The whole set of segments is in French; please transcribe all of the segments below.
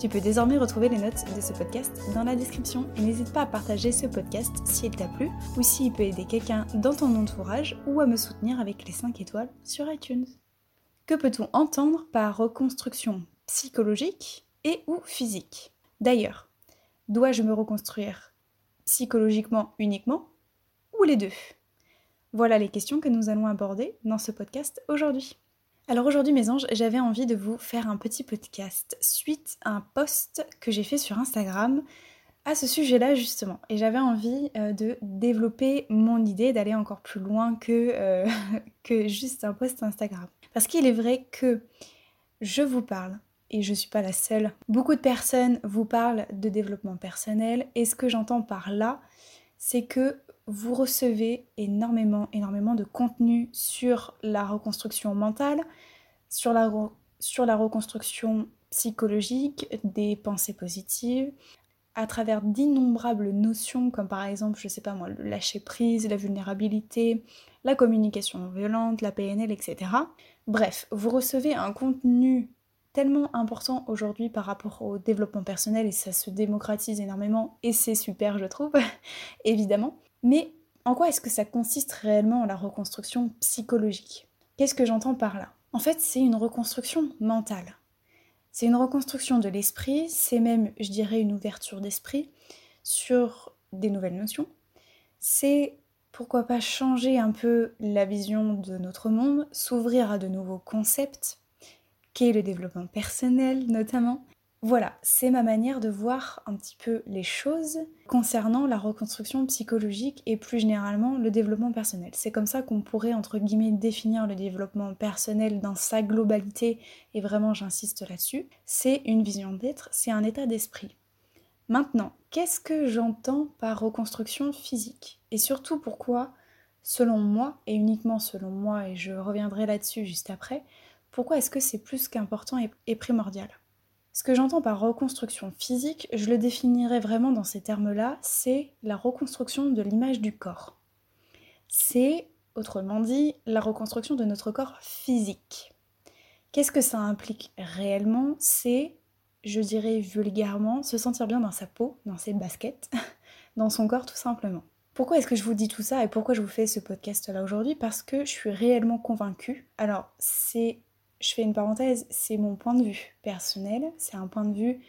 Tu peux désormais retrouver les notes de ce podcast dans la description et n'hésite pas à partager ce podcast s'il t'a plu ou s'il peut aider quelqu'un dans ton entourage ou à me soutenir avec les 5 étoiles sur iTunes. Que peut-on entendre par reconstruction psychologique et ou physique? D'ailleurs, dois-je me reconstruire psychologiquement uniquement ou les deux? Voilà les questions que nous allons aborder dans ce podcast aujourd'hui. Alors aujourd'hui mes anges, j'avais envie de vous faire un petit podcast suite à un post que j'ai fait sur Instagram à ce sujet-là justement. Et j'avais envie euh, de développer mon idée, d'aller encore plus loin que, euh, que juste un post Instagram. Parce qu'il est vrai que je vous parle, et je suis pas la seule, beaucoup de personnes vous parlent de développement personnel, et ce que j'entends par là, c'est que vous recevez énormément, énormément de contenu sur la reconstruction mentale, sur la, sur la reconstruction psychologique, des pensées positives, à travers d'innombrables notions comme par exemple, je sais pas moi, le lâcher prise, la vulnérabilité, la communication violente, la PNL, etc. Bref, vous recevez un contenu tellement important aujourd'hui par rapport au développement personnel et ça se démocratise énormément et c'est super je trouve, évidemment. Mais en quoi est-ce que ça consiste réellement la reconstruction psychologique? Qu'est-ce que j'entends par là? En fait, c'est une reconstruction mentale. C'est une reconstruction de l'esprit, c'est même, je dirais, une ouverture d'esprit sur des nouvelles notions. C'est pourquoi pas changer un peu la vision de notre monde, s'ouvrir à de nouveaux concepts, qu'est le développement personnel notamment, voilà, c'est ma manière de voir un petit peu les choses concernant la reconstruction psychologique et plus généralement le développement personnel. C'est comme ça qu'on pourrait, entre guillemets, définir le développement personnel dans sa globalité, et vraiment j'insiste là-dessus. C'est une vision d'être, c'est un état d'esprit. Maintenant, qu'est-ce que j'entends par reconstruction physique? Et surtout pourquoi, selon moi, et uniquement selon moi, et je reviendrai là-dessus juste après, pourquoi est-ce que c'est plus qu'important et primordial? Ce que j'entends par reconstruction physique, je le définirais vraiment dans ces termes-là, c'est la reconstruction de l'image du corps. C'est, autrement dit, la reconstruction de notre corps physique. Qu'est-ce que ça implique réellement? C'est, je dirais vulgairement, se sentir bien dans sa peau, dans ses baskets, dans son corps tout simplement. Pourquoi est-ce que je vous dis tout ça et pourquoi je vous fais ce podcast là aujourd'hui? Parce que je suis réellement convaincue. Alors, c'est je fais une parenthèse, c'est mon point de vue personnel, c'est un point de vue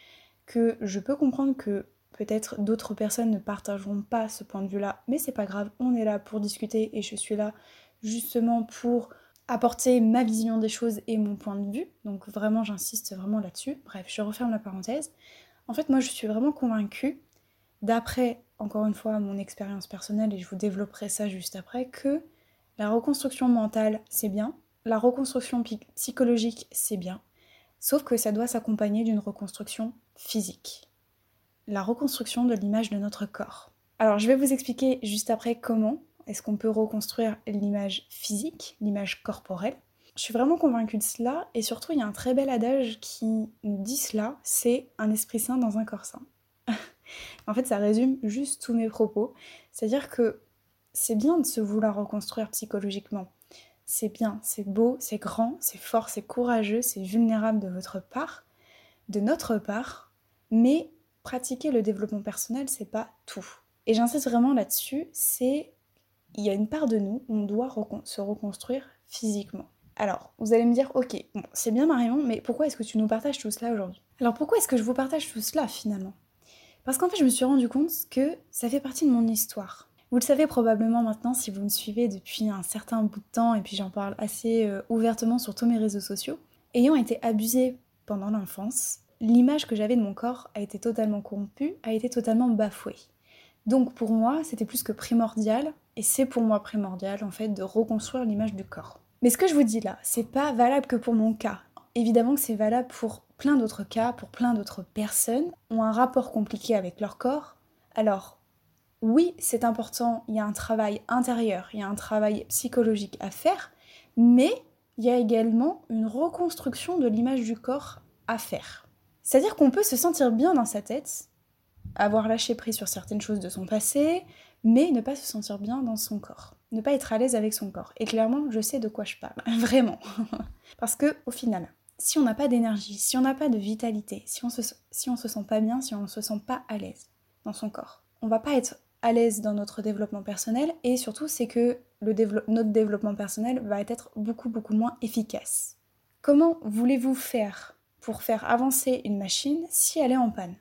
que je peux comprendre que peut-être d'autres personnes ne partageront pas ce point de vue-là, mais c'est pas grave, on est là pour discuter et je suis là justement pour apporter ma vision des choses et mon point de vue. Donc vraiment j'insiste vraiment là-dessus. Bref, je referme la parenthèse. En fait, moi je suis vraiment convaincue d'après encore une fois mon expérience personnelle et je vous développerai ça juste après que la reconstruction mentale, c'est bien, la reconstruction psychologique, c'est bien, sauf que ça doit s'accompagner d'une reconstruction physique. La reconstruction de l'image de notre corps. Alors je vais vous expliquer juste après comment est-ce qu'on peut reconstruire l'image physique, l'image corporelle. Je suis vraiment convaincue de cela et surtout il y a un très bel adage qui nous dit cela, c'est un esprit sain dans un corps sain. en fait ça résume juste tous mes propos, c'est-à-dire que c'est bien de se vouloir reconstruire psychologiquement, c'est bien, c'est beau, c'est grand, c'est fort, c'est courageux, c'est vulnérable de votre part, de notre part, mais pratiquer le développement personnel, c'est pas tout. Et j'insiste vraiment là-dessus, c'est il y a une part de nous, on doit se reconstruire physiquement. Alors, vous allez me dire, ok, c'est bien Marion, mais pourquoi est-ce que tu nous partages tout cela aujourd'hui? Alors pourquoi est-ce que je vous partage tout cela finalement? Parce qu'en fait, je me suis rendu compte que ça fait partie de mon histoire. Vous le savez probablement maintenant si vous me suivez depuis un certain bout de temps, et puis j'en parle assez euh, ouvertement sur tous mes réseaux sociaux. Ayant été abusée pendant l'enfance, l'image que j'avais de mon corps a été totalement corrompue, a été totalement bafouée. Donc pour moi, c'était plus que primordial, et c'est pour moi primordial en fait de reconstruire l'image du corps. Mais ce que je vous dis là, c'est pas valable que pour mon cas. évidemment que c'est valable pour plein d'autres cas, pour plein d'autres personnes, ont un rapport compliqué avec leur corps. Alors, oui, c'est important, il y a un travail intérieur, il y a un travail psychologique à faire, mais il y a également une reconstruction de l'image du corps à faire. C'est-à-dire qu'on peut se sentir bien dans sa tête, avoir lâché prise sur certaines choses de son passé, mais ne pas se sentir bien dans son corps, ne pas être à l'aise avec son corps. Et clairement, je sais de quoi je parle, vraiment. Parce que au final, si on n'a pas d'énergie, si on n'a pas de vitalité, si on se, se sent pas bien, si on ne se sent pas à l'aise dans son corps, on va pas être à l'aise dans notre développement personnel et surtout c'est que notre développement personnel va être beaucoup beaucoup moins efficace. Comment voulez-vous faire pour faire avancer une machine si elle est en panne?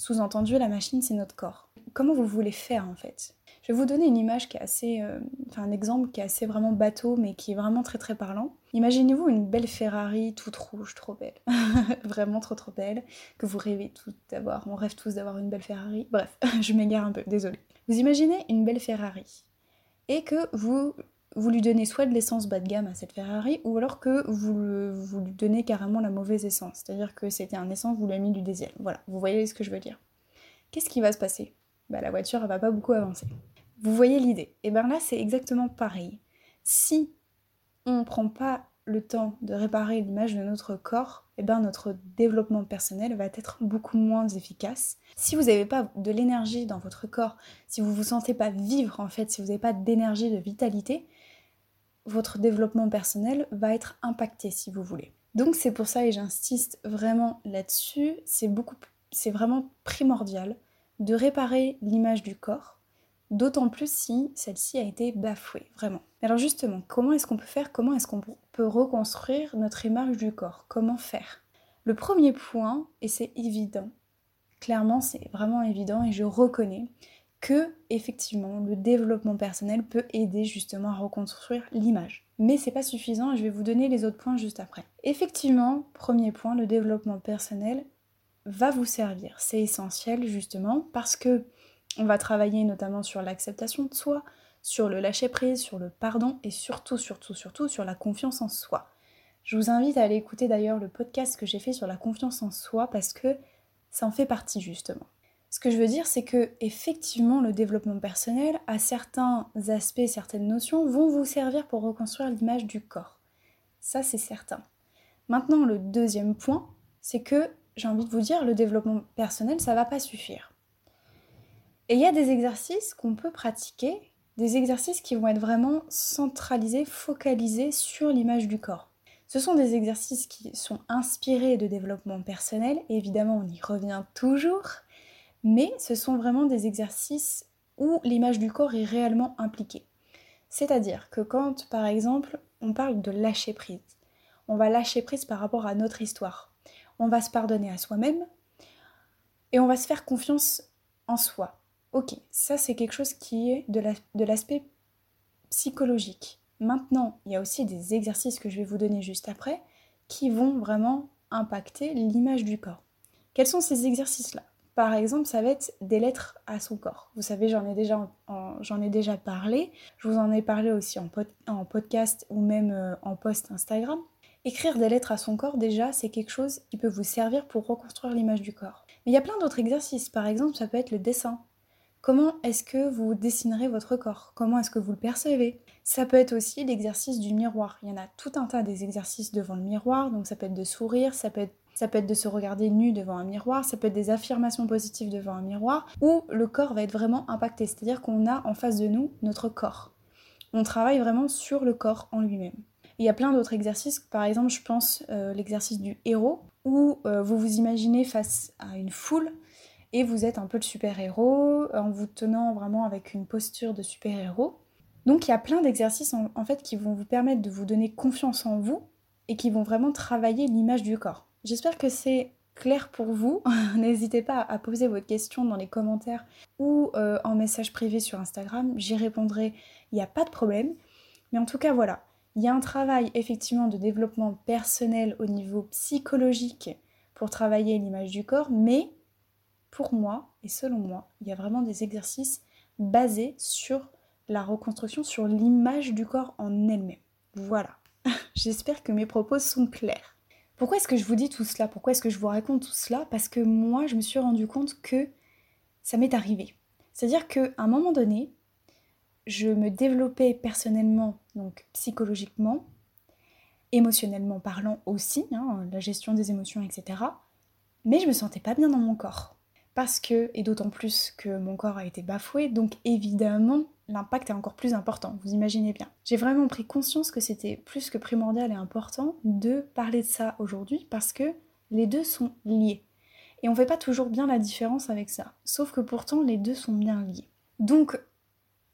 Sous-entendu, la machine c'est notre corps. Comment vous voulez faire en fait? Je vais vous donner une image qui est assez, euh, enfin un exemple qui est assez vraiment bateau mais qui est vraiment très très parlant. Imaginez-vous une belle Ferrari toute rouge, trop belle, vraiment trop trop belle, que vous rêvez tous d'avoir, on rêve tous d'avoir une belle Ferrari. Bref, je m'égare un peu, désolé. Vous imaginez une belle Ferrari et que vous vous lui donnez soit de l'essence bas de gamme à cette Ferrari, ou alors que vous, vous lui donnez carrément la mauvaise essence. C'est-à-dire que c'était un essence, vous lui avez mis du diesel. Voilà, vous voyez ce que je veux dire. Qu'est-ce qui va se passer? Bah, La voiture, elle va pas beaucoup avancer. Vous voyez l'idée. Et bien là, c'est exactement pareil. Si on ne prend pas le temps de réparer l'image de notre corps, et eh ben notre développement personnel va être beaucoup moins efficace. Si vous n'avez pas de l'énergie dans votre corps, si vous vous sentez pas vivre en fait, si vous n'avez pas d'énergie, de vitalité, votre développement personnel va être impacté si vous voulez. Donc c'est pour ça et j'insiste vraiment là-dessus, c'est vraiment primordial de réparer l'image du corps d'autant plus si celle-ci a été bafouée, vraiment. Alors justement, comment est-ce qu'on peut faire Comment est-ce qu'on peut reconstruire notre image du corps? Comment faire? Le premier point, et c'est évident, clairement c'est vraiment évident et je reconnais que effectivement le développement personnel peut aider justement à reconstruire l'image. Mais c'est pas suffisant je vais vous donner les autres points juste après. Effectivement, premier point, le développement personnel va vous servir. C'est essentiel justement parce que on va travailler notamment sur l'acceptation de soi, sur le lâcher-prise, sur le pardon et surtout, surtout, surtout sur la confiance en soi. Je vous invite à aller écouter d'ailleurs le podcast que j'ai fait sur la confiance en soi parce que ça en fait partie justement. Ce que je veux dire, c'est que effectivement, le développement personnel, à certains aspects, certaines notions, vont vous servir pour reconstruire l'image du corps. Ça, c'est certain. Maintenant, le deuxième point, c'est que j'ai envie de vous dire, le développement personnel, ça va pas suffire. Et il y a des exercices qu'on peut pratiquer, des exercices qui vont être vraiment centralisés, focalisés sur l'image du corps. Ce sont des exercices qui sont inspirés de développement personnel, évidemment on y revient toujours, mais ce sont vraiment des exercices où l'image du corps est réellement impliquée. C'est-à-dire que quand par exemple on parle de lâcher prise, on va lâcher prise par rapport à notre histoire, on va se pardonner à soi-même et on va se faire confiance en soi. Ok, ça c'est quelque chose qui est de l'aspect psychologique. Maintenant, il y a aussi des exercices que je vais vous donner juste après qui vont vraiment impacter l'image du corps. Quels sont ces exercices-là? Par exemple, ça va être des lettres à son corps. Vous savez, j'en ai, déjà, ai déjà parlé. Je vous en ai parlé aussi en, en podcast ou même euh, en post Instagram. Écrire des lettres à son corps, déjà, c'est quelque chose qui peut vous servir pour reconstruire l'image du corps. Mais il y a plein d'autres exercices. Par exemple, ça peut être le dessin. Comment est-ce que vous dessinerez votre corps? Comment est-ce que vous le percevez? Ça peut être aussi l'exercice du miroir. Il y en a tout un tas des exercices devant le miroir, donc ça peut être de sourire, ça peut être ça peut être de se regarder nu devant un miroir, ça peut être des affirmations positives devant un miroir, où le corps va être vraiment impacté, c'est-à-dire qu'on a en face de nous notre corps. On travaille vraiment sur le corps en lui-même. Il y a plein d'autres exercices, par exemple je pense euh, l'exercice du héros, où euh, vous vous imaginez face à une foule et vous êtes un peu le super-héros en vous tenant vraiment avec une posture de super-héros. Donc il y a plein d'exercices en, fait qui vont vous permettre de vous donner confiance en vous et qui vont vraiment travailler l'image du corps. J'espère que c'est clair pour vous. N'hésitez pas à poser votre question dans les commentaires ou euh, en message privé sur Instagram. J'y répondrai, il n'y a pas de problème. Mais en tout cas, voilà. Il y a un travail effectivement de développement personnel au niveau psychologique pour travailler l'image du corps, mais pour moi, et selon moi, il y a vraiment des exercices basés sur la reconstruction, sur l'image du corps en elle-même. Voilà. J'espère que mes propos sont clairs. Pourquoi est-ce que je vous dis tout cela? Pourquoi est-ce que je vous raconte tout cela? Parce que moi, je me suis rendu compte que ça m'est arrivé. C'est-à-dire qu'à un moment donné, je me développais personnellement, donc psychologiquement, émotionnellement parlant aussi, hein, la gestion des émotions, etc. Mais je me sentais pas bien dans mon corps. Parce que, et d'autant plus que mon corps a été bafoué, donc évidemment, l'impact est encore plus important, vous imaginez bien. J'ai vraiment pris conscience que c'était plus que primordial et important de parler de ça aujourd'hui parce que les deux sont liés. Et on fait pas toujours bien la différence avec ça. Sauf que pourtant, les deux sont bien liés. Donc,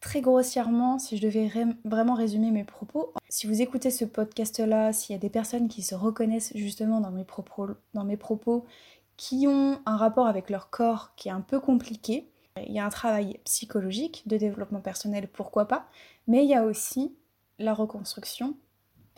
très grossièrement, si je devais vraiment résumer mes propos, si vous écoutez ce podcast-là, s'il y a des personnes qui se reconnaissent justement dans mes propos, qui ont un rapport avec leur corps qui est un peu compliqué, il y a un travail psychologique de développement personnel, pourquoi pas, mais il y a aussi la reconstruction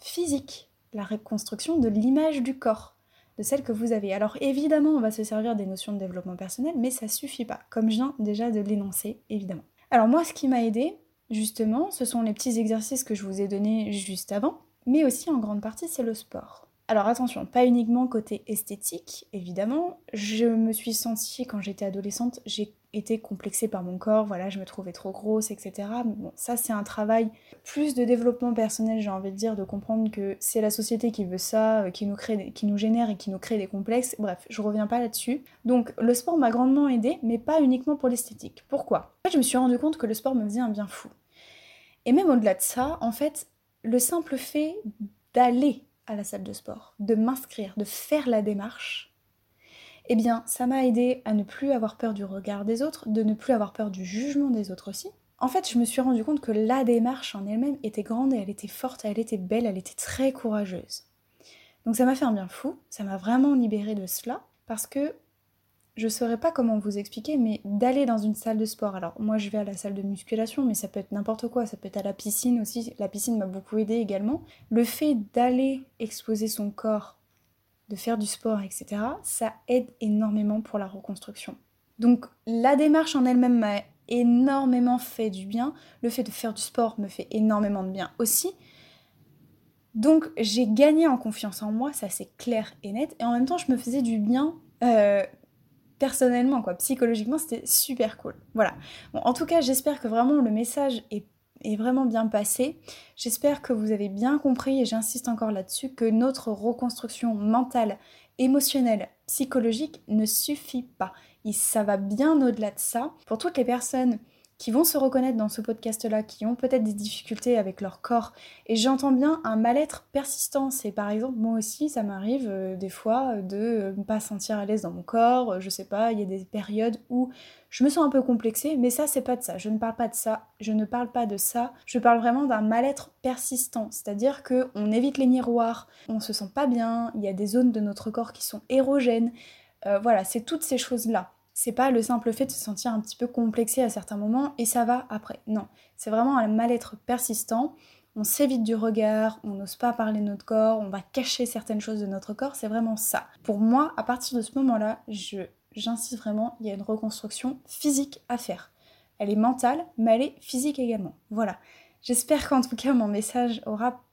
physique, la reconstruction de l'image du corps, de celle que vous avez. Alors évidemment, on va se servir des notions de développement personnel, mais ça suffit pas, comme je viens déjà de l'énoncer, évidemment. Alors moi, ce qui m'a aidé, justement, ce sont les petits exercices que je vous ai donnés juste avant, mais aussi en grande partie, c'est le sport. Alors attention, pas uniquement côté esthétique, évidemment. Je me suis sentie, quand j'étais adolescente, j'ai été complexée par mon corps, voilà, je me trouvais trop grosse, etc. bon, ça c'est un travail plus de développement personnel, j'ai envie de dire, de comprendre que c'est la société qui veut ça, euh, qui nous, crée, qui nous génère et qui nous crée des complexes. Bref, je reviens pas là-dessus. Donc le sport m'a grandement aidé, mais pas uniquement pour l'esthétique. Pourquoi? Je me suis rendu compte que le sport me faisait un bien fou. Et même au-delà de ça, en fait, le simple fait d'aller à la salle de sport, de m'inscrire, de faire la démarche, eh bien, ça m'a aidé à ne plus avoir peur du regard des autres, de ne plus avoir peur du jugement des autres aussi. En fait, je me suis rendu compte que la démarche en elle-même était grande et elle était forte, elle était belle, elle était très courageuse. Donc ça m'a fait un bien fou, ça m'a vraiment libéré de cela, parce que je saurais pas comment vous expliquer, mais d'aller dans une salle de sport. Alors moi je vais à la salle de musculation, mais ça peut être n'importe quoi, ça peut être à la piscine aussi. La piscine m'a beaucoup aidé également. Le fait d'aller exposer son corps, de faire du sport, etc., ça aide énormément pour la reconstruction. Donc la démarche en elle-même m'a énormément fait du bien. Le fait de faire du sport me fait énormément de bien aussi. Donc j'ai gagné en confiance en moi, ça c'est clair et net. Et en même temps, je me faisais du bien euh, personnellement, quoi, psychologiquement, c'était super cool. Voilà. Bon, en tout cas, j'espère que vraiment le message est, est vraiment bien passé. J'espère que vous avez bien compris, et j'insiste encore là-dessus, que notre reconstruction mentale, émotionnelle, psychologique ne suffit pas. Et ça va bien au-delà de ça. Pour toutes les personnes qui vont se reconnaître dans ce podcast-là, qui ont peut-être des difficultés avec leur corps. Et j'entends bien un mal-être persistant. C'est par exemple, moi aussi, ça m'arrive euh, des fois de ne pas sentir à l'aise dans mon corps. Je sais pas, il y a des périodes où je me sens un peu complexée, mais ça, c'est pas de ça. Je ne parle pas de ça. Je ne parle pas de ça. Je parle vraiment d'un mal-être persistant. C'est-à-dire que on évite les miroirs, on se sent pas bien, il y a des zones de notre corps qui sont érogènes. Euh, voilà, c'est toutes ces choses-là c'est pas le simple fait de se sentir un petit peu complexé à certains moments et ça va après. Non, c'est vraiment un mal-être persistant. On s'évite du regard, on n'ose pas parler de notre corps, on va cacher certaines choses de notre corps, c'est vraiment ça. Pour moi, à partir de ce moment-là, je, j'insiste vraiment, il y a une reconstruction physique à faire. Elle est mentale, mais elle est physique également. Voilà. J'espère qu'en tout cas mon message aura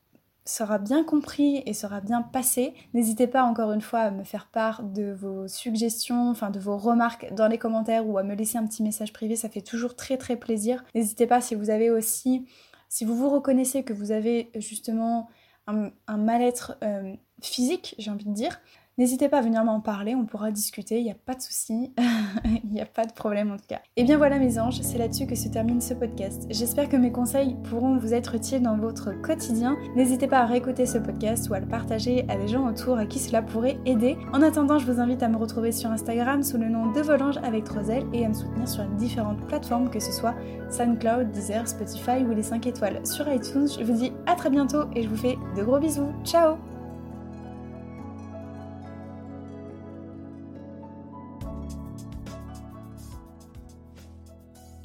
sera bien compris et sera bien passé. N'hésitez pas encore une fois à me faire part de vos suggestions, enfin de vos remarques dans les commentaires ou à me laisser un petit message privé, ça fait toujours très très plaisir. N'hésitez pas si vous avez aussi, si vous vous reconnaissez que vous avez justement un, mal-être euh, physique, j'ai envie de dire, N'hésitez pas à venir m'en parler, on pourra discuter, il n'y a pas de souci, il n'y a pas de problème en tout cas. Et bien voilà mes anges, c'est là-dessus que se termine ce podcast. J'espère que mes conseils pourront vous être utiles dans votre quotidien. N'hésitez pas à réécouter ce podcast ou à le partager à des gens autour à qui cela pourrait aider. En attendant, je vous invite à me retrouver sur Instagram sous le nom de Volange avec 3 et à me soutenir sur différentes plateformes, que ce soit SoundCloud, Deezer, Spotify ou les 5 étoiles sur iTunes. Je vous dis à très bientôt et je vous fais de gros bisous. Ciao